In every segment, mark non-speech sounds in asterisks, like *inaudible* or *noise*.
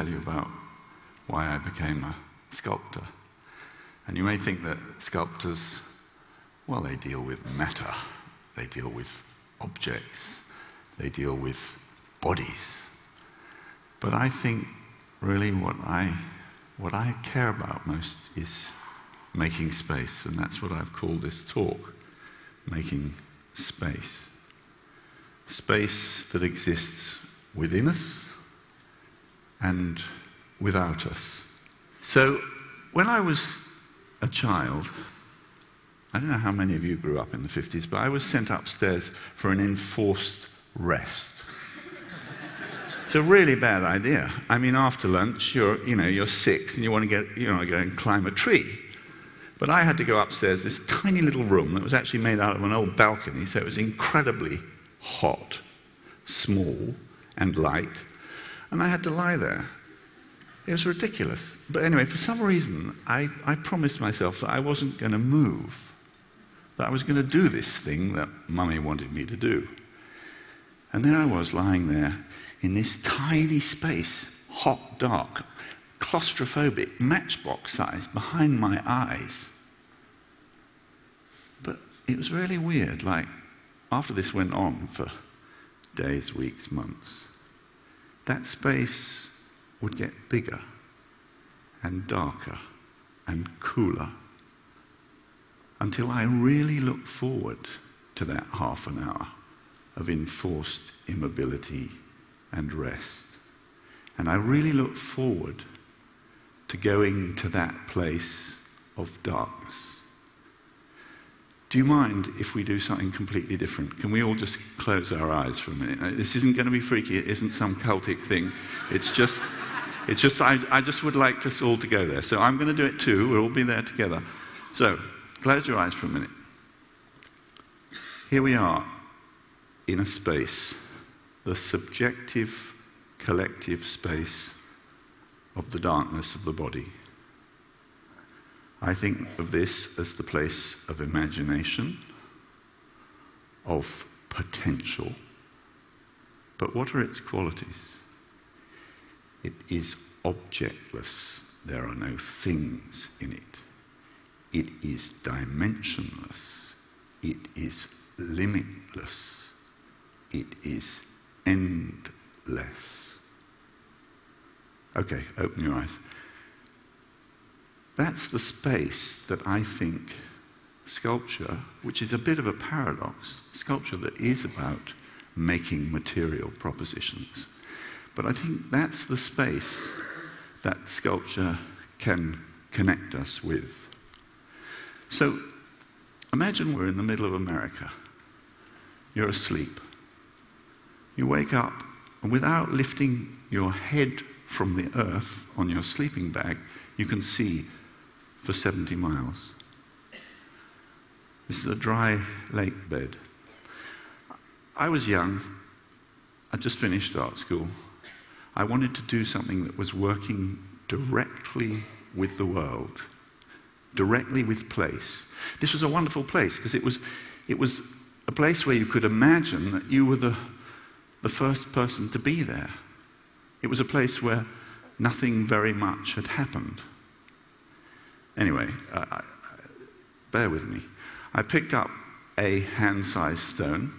tell you about why I became a sculptor. And you may think that sculptors, well, they deal with matter, they deal with objects, they deal with bodies. But I think really what I, what I care about most is making space, and that's what I've called this talk making space. Space that exists within us and without us. So, when I was a child, I don't know how many of you grew up in the 50s, but I was sent upstairs for an enforced rest. *laughs* it's a really bad idea. I mean, after lunch, you're, you know, you're six and you want to get, you know, go and climb a tree. But I had to go upstairs, this tiny little room that was actually made out of an old balcony, so it was incredibly hot, small, and light. And I had to lie there. It was ridiculous. But anyway, for some reason, I, I promised myself that I wasn't going to move, that I was going to do this thing that Mummy wanted me to do. And there I was lying there in this tiny space, hot, dark, claustrophobic, matchbox size, behind my eyes. But it was really weird. Like, after this went on for days, weeks, months, that space would get bigger and darker and cooler until I really look forward to that half an hour of enforced immobility and rest. And I really look forward to going to that place of darkness. Do you mind if we do something completely different? Can we all just close our eyes for a minute? Uh, this isn't going to be freaky. It isn't some cultic thing. It's just, it's just I, I just would like us all to go there. So I'm going to do it too. We'll all be there together. So close your eyes for a minute. Here we are in a space, the subjective, collective space of the darkness of the body. I think of this as the place of imagination, of potential. But what are its qualities? It is objectless. There are no things in it. It is dimensionless. It is limitless. It is endless. Okay, open your eyes. That's the space that I think sculpture, which is a bit of a paradox, sculpture that is about making material propositions. But I think that's the space that sculpture can connect us with. So imagine we're in the middle of America. You're asleep. You wake up, and without lifting your head from the earth on your sleeping bag, you can see for 70 miles. This is a dry lake bed. I was young. I just finished art school. I wanted to do something that was working directly with the world, directly with place. This was a wonderful place because it was, it was a place where you could imagine that you were the, the first person to be there. It was a place where nothing very much had happened. Anyway, uh, bear with me. I picked up a hand sized stone,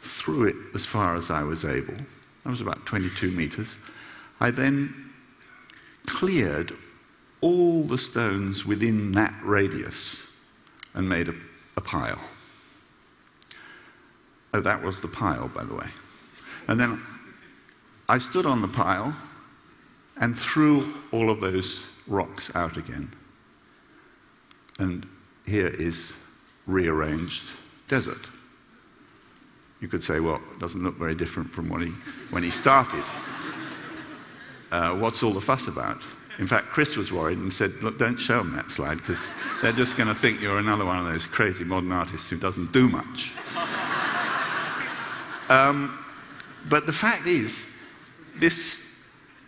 threw it as far as I was able. That was about 22 meters. I then cleared all the stones within that radius and made a, a pile. Oh, that was the pile, by the way. And then I stood on the pile and threw all of those rocks out again. And here is rearranged desert. You could say, well, it doesn't look very different from when he, when he started. Uh, what's all the fuss about? In fact, Chris was worried and said, look, don't show them that slide because they're just going to think you're another one of those crazy modern artists who doesn't do much. um, but the fact is, this,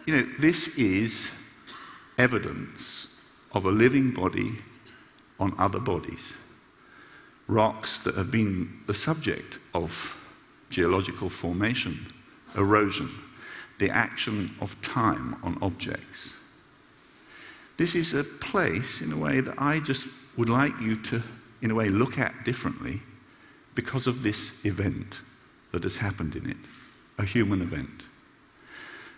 you know, this is evidence of a living body on other bodies. Rocks that have been the subject of geological formation, erosion. the action of time on objects. This is a place, in a way, that I just would like you to, in a way, look at differently because of this event that has happened in it, a human event.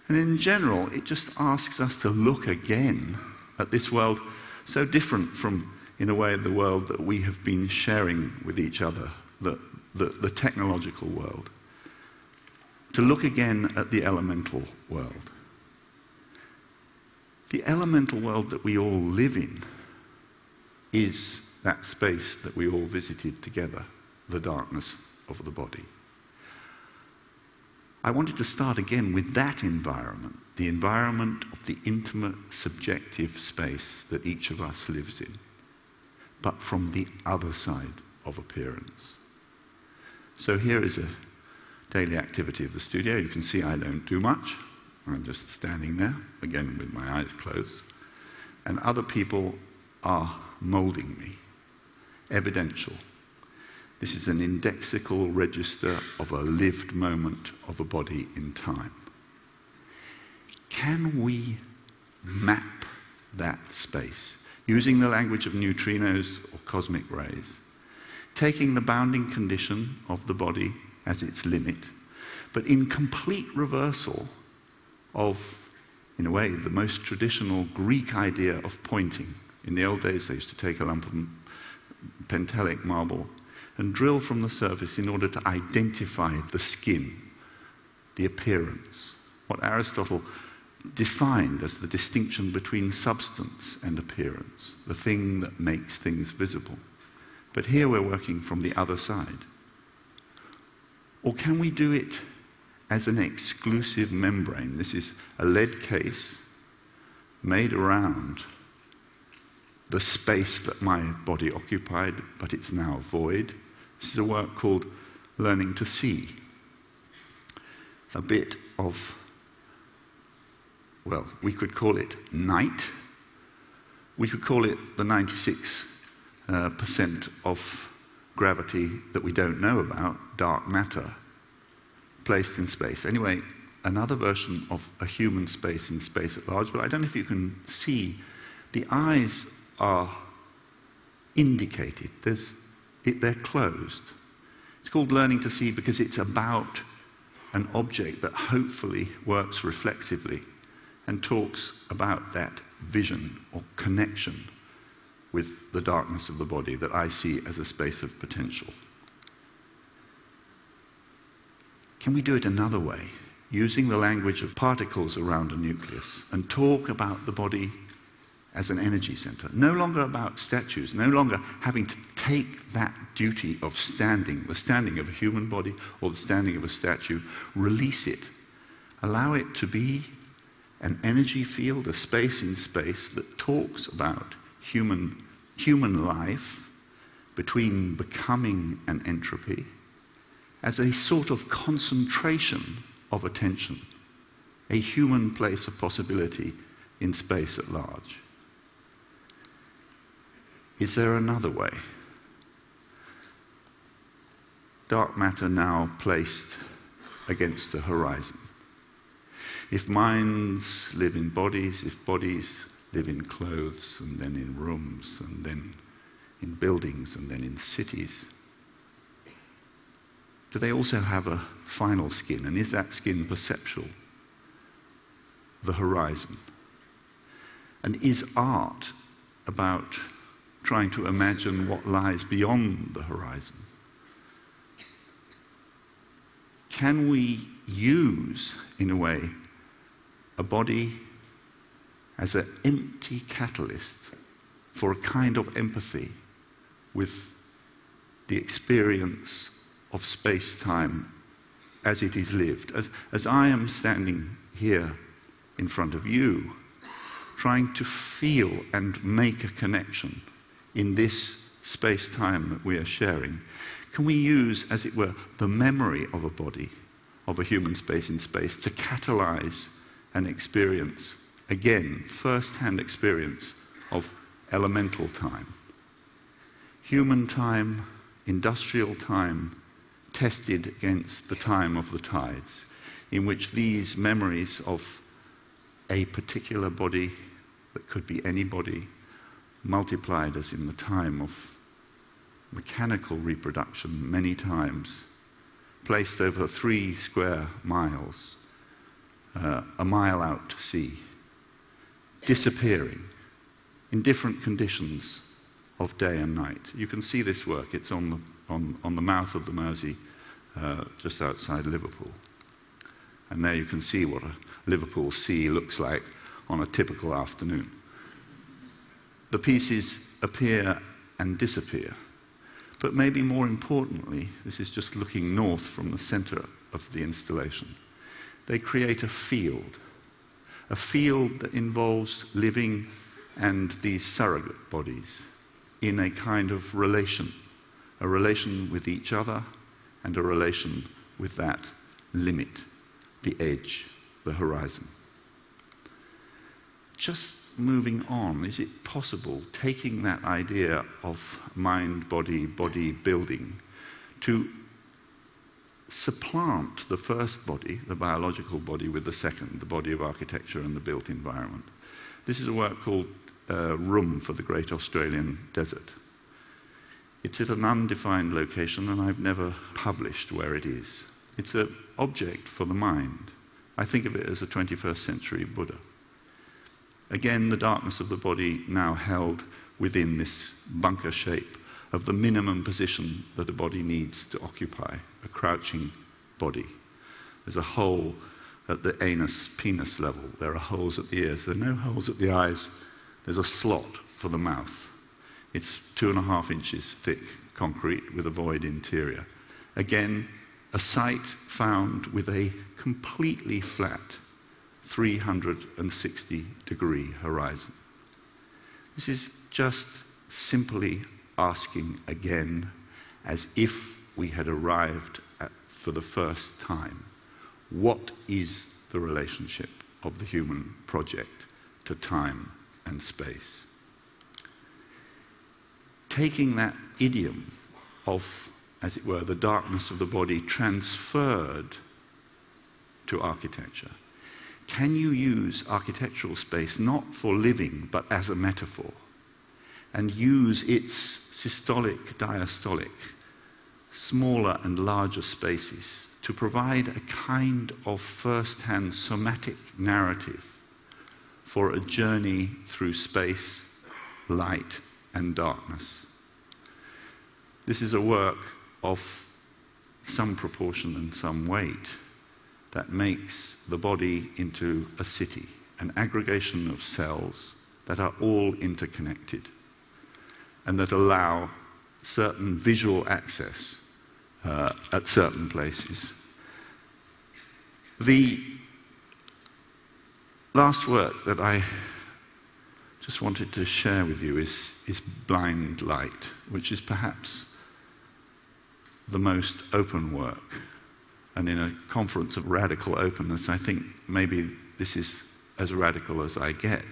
And in general, it just asks us to look again at this world so different from, in a way, the world that we have been sharing with each other, the, the, the technological world. To look again at the elemental world. The elemental world that we all live in is that space that we all visited together, the darkness of the body. I wanted to start again with that environment, the environment of the intimate, subjective space that each of us lives in, but from the other side of appearance. So here is a daily activity of the studio. You can see I don't do much. I'm just standing there, again with my eyes closed. And other people are molding me, evidential, this is an indexical register of a lived moment of a body in time. Can we map that space using the language of neutrinos or cosmic rays, taking the bounding condition of the body as its limit, but in complete reversal of, in a way, the most traditional Greek idea of pointing. In the old days, they used to take a lump of pentelic marble and drill from the surface in order to identify the skin, the appearance, what Aristotle defined as the distinction between substance and appearance, the thing that makes things visible. But here we're working from the other side. Or can we do it as an exclusive membrane? This is a lead case made around the space that my body occupied, but it's now void. This is a work called Learning to See. A bit of, well, we could call it night. We could call it the 96 uh, percent of gravity that we don't know about, dark matter, placed in space. Anyway, another version of a human space in space at large, but I don't know if you can see. The eyes are indicated. There's it, they're closed. It's called learning to see because it's about an object that hopefully works reflexively and talks about that vision or connection with the darkness of the body that I see as a space of potential. Can we do it another way, using the language of particles around a nucleus, and talk about the body as an energy center. No longer about statues, no longer having to take that duty of standing, the standing of a human body or the standing of a statue, release it. Allow it to be an energy field, a space in space that talks about human, human life between becoming and entropy as a sort of concentration of attention, a human place of possibility in space at large. Is there another way? Dark matter now placed against the horizon. If minds live in bodies, if bodies live in clothes, and then in rooms, and then in buildings, and then in cities, do they also have a final skin? And is that skin perceptual? The horizon. And is art about trying to imagine what lies beyond the horizon. Can we use, in a way, a body as an empty catalyst for a kind of empathy with the experience of space time as it is lived? As, as I am standing here in front of you, trying to feel and make a connection in this space time that we are sharing, can we use, as it were, the memory of a body, of a human space in space, to catalyze an experience, again, first hand experience of elemental time? Human time, industrial time, tested against the time of the tides. in which these memories of a particular body that could be any body multiplied as in the time of mechanical reproduction many times, placed over three square miles, uh, a mile out to sea, disappearing in different conditions of day and night. You can see this work, it's on the, on, on the mouth of the Mersey, uh, just outside Liverpool. And there you can see what a Liverpool sea looks like on a typical afternoon. The pieces appear and disappear. But maybe more importantly, this is just looking north from the center of the installation. They create a field, a field that involves living and these surrogate bodies in a kind of relation, a relation with each other and a relation with that limit, the edge, the horizon. Just moving on, is it possible, taking that idea of mind, body, body building, to supplant the first body, the biological body, with the second, the body of architecture and the built environment? This is a work called uh, Room for the Great Australian Desert. It's at an undefined location, and I've never published where it is. It's an object for the mind. I think of it as a 21st century Buddha. Again, the darkness of the body now held within this bunker shape of the minimum position that a body needs to occupy, a crouching body. There's a hole at the anus penis level, there are holes at the ears, there are no holes at the eyes, there's a slot for the mouth. It's two and a half inches thick concrete with a void interior. Again, a site found with a completely flat 360 degree horizon. This is just simply asking again, as if we had arrived at, for the first time, what is the relationship of the human project to time and space? Taking that idiom of, as it were, the darkness of the body transferred to architecture can you use architectural space not for living, but as a metaphor? And use its systolic, diastolic, smaller and larger spaces to provide a kind of first hand somatic narrative for a journey through space, light, and darkness. This is a work of some proportion and some weight that makes the body into a city, an aggregation of cells that are all interconnected and that allow certain visual access uh, at certain places. The last work that I just wanted to share with you is, is Blind Light, which is perhaps the most open work and in a conference of radical openness, I think maybe this is as radical as I get,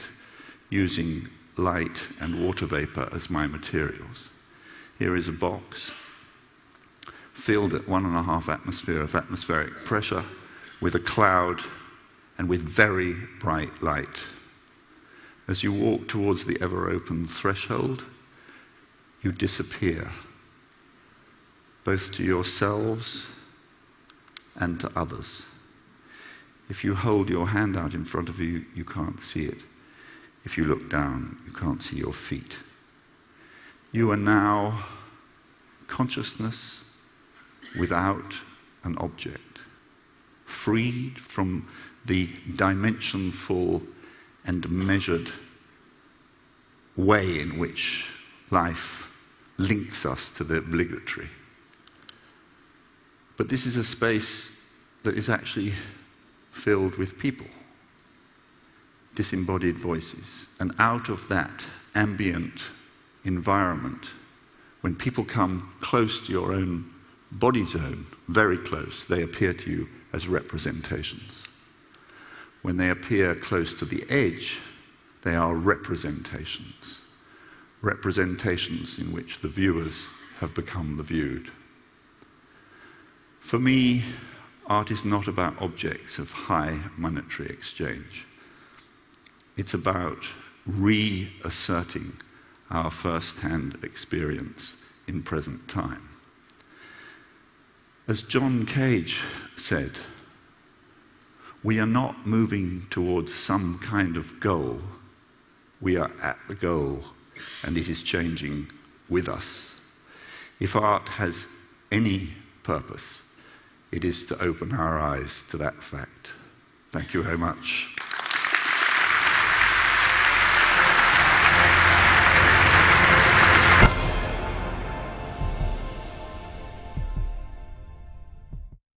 using light and water vapor as my materials. Here is a box filled at one and a half atmosphere of atmospheric pressure with a cloud and with very bright light. As you walk towards the ever open threshold, you disappear, both to yourselves and to others. If you hold your hand out in front of you, you can't see it. If you look down, you can't see your feet. You are now consciousness without an object, freed from the dimensionful and measured way in which life links us to the obligatory. But this is a space that is actually filled with people, disembodied voices. And out of that ambient environment, when people come close to your own body zone, very close, they appear to you as representations. When they appear close to the edge, they are representations. Representations in which the viewers have become the viewed. For me, art is not about objects of high monetary exchange. It's about reasserting our first hand experience in present time. As John Cage said, we are not moving towards some kind of goal. We are at the goal, and it is changing with us. If art has any purpose, it is to open our eyes to that fact. Thank you very much.